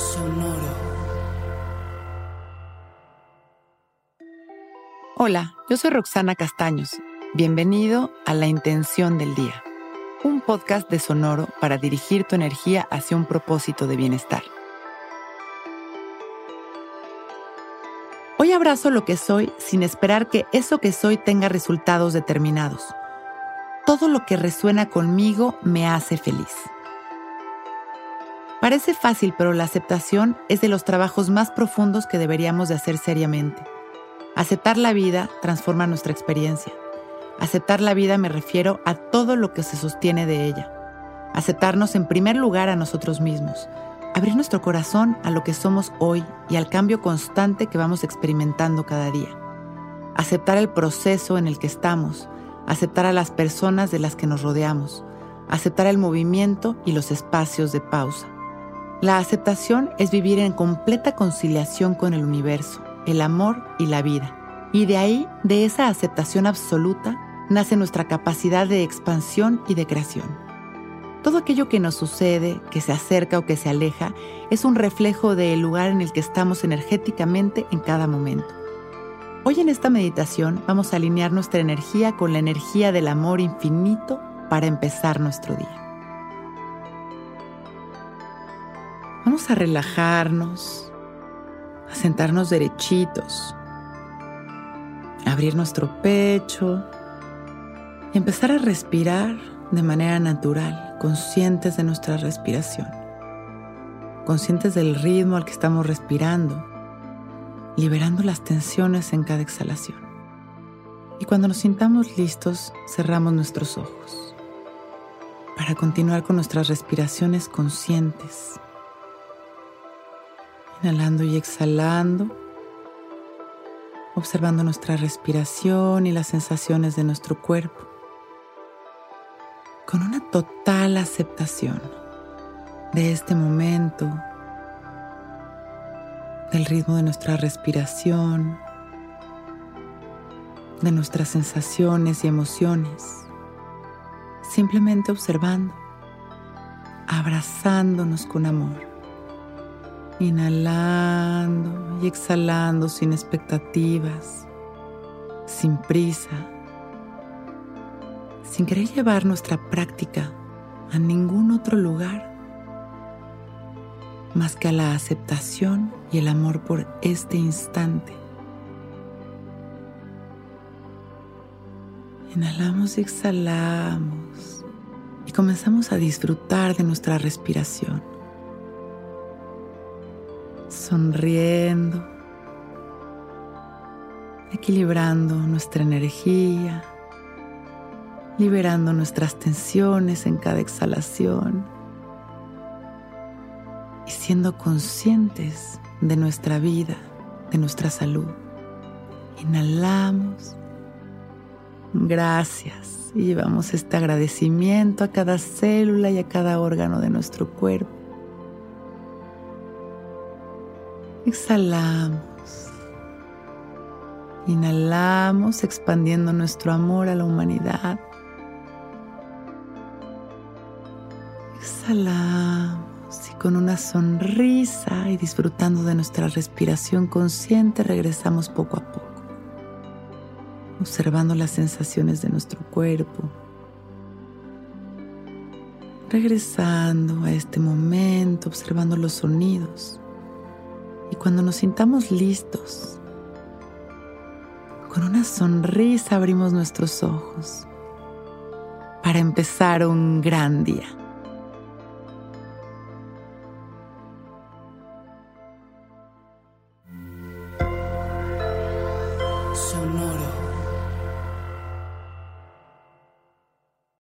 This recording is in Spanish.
Sonoro. Hola, yo soy Roxana Castaños. Bienvenido a La Intención del Día, un podcast de Sonoro para dirigir tu energía hacia un propósito de bienestar. Hoy abrazo lo que soy sin esperar que eso que soy tenga resultados determinados. Todo lo que resuena conmigo me hace feliz. Parece fácil, pero la aceptación es de los trabajos más profundos que deberíamos de hacer seriamente. Aceptar la vida transforma nuestra experiencia. Aceptar la vida me refiero a todo lo que se sostiene de ella. Aceptarnos en primer lugar a nosotros mismos, abrir nuestro corazón a lo que somos hoy y al cambio constante que vamos experimentando cada día. Aceptar el proceso en el que estamos, aceptar a las personas de las que nos rodeamos, aceptar el movimiento y los espacios de pausa. La aceptación es vivir en completa conciliación con el universo, el amor y la vida. Y de ahí, de esa aceptación absoluta, nace nuestra capacidad de expansión y de creación. Todo aquello que nos sucede, que se acerca o que se aleja, es un reflejo del lugar en el que estamos energéticamente en cada momento. Hoy en esta meditación vamos a alinear nuestra energía con la energía del amor infinito para empezar nuestro día. Vamos a relajarnos, a sentarnos derechitos, a abrir nuestro pecho y empezar a respirar de manera natural, conscientes de nuestra respiración, conscientes del ritmo al que estamos respirando, liberando las tensiones en cada exhalación. Y cuando nos sintamos listos, cerramos nuestros ojos para continuar con nuestras respiraciones conscientes, inhalando y exhalando, observando nuestra respiración y las sensaciones de nuestro cuerpo. Con una total aceptación de este momento, del ritmo de nuestra respiración, de nuestras sensaciones y emociones, simplemente observando, abrazándonos con amor, inhalando y exhalando sin expectativas, sin prisa sin querer llevar nuestra práctica a ningún otro lugar más que a la aceptación y el amor por este instante. Inhalamos y exhalamos y comenzamos a disfrutar de nuestra respiración, sonriendo, equilibrando nuestra energía liberando nuestras tensiones en cada exhalación y siendo conscientes de nuestra vida, de nuestra salud. Inhalamos. Gracias. Y llevamos este agradecimiento a cada célula y a cada órgano de nuestro cuerpo. Exhalamos. Inhalamos expandiendo nuestro amor a la humanidad. Exhalamos y con una sonrisa y disfrutando de nuestra respiración consciente regresamos poco a poco, observando las sensaciones de nuestro cuerpo, regresando a este momento, observando los sonidos y cuando nos sintamos listos, con una sonrisa abrimos nuestros ojos para empezar un gran día.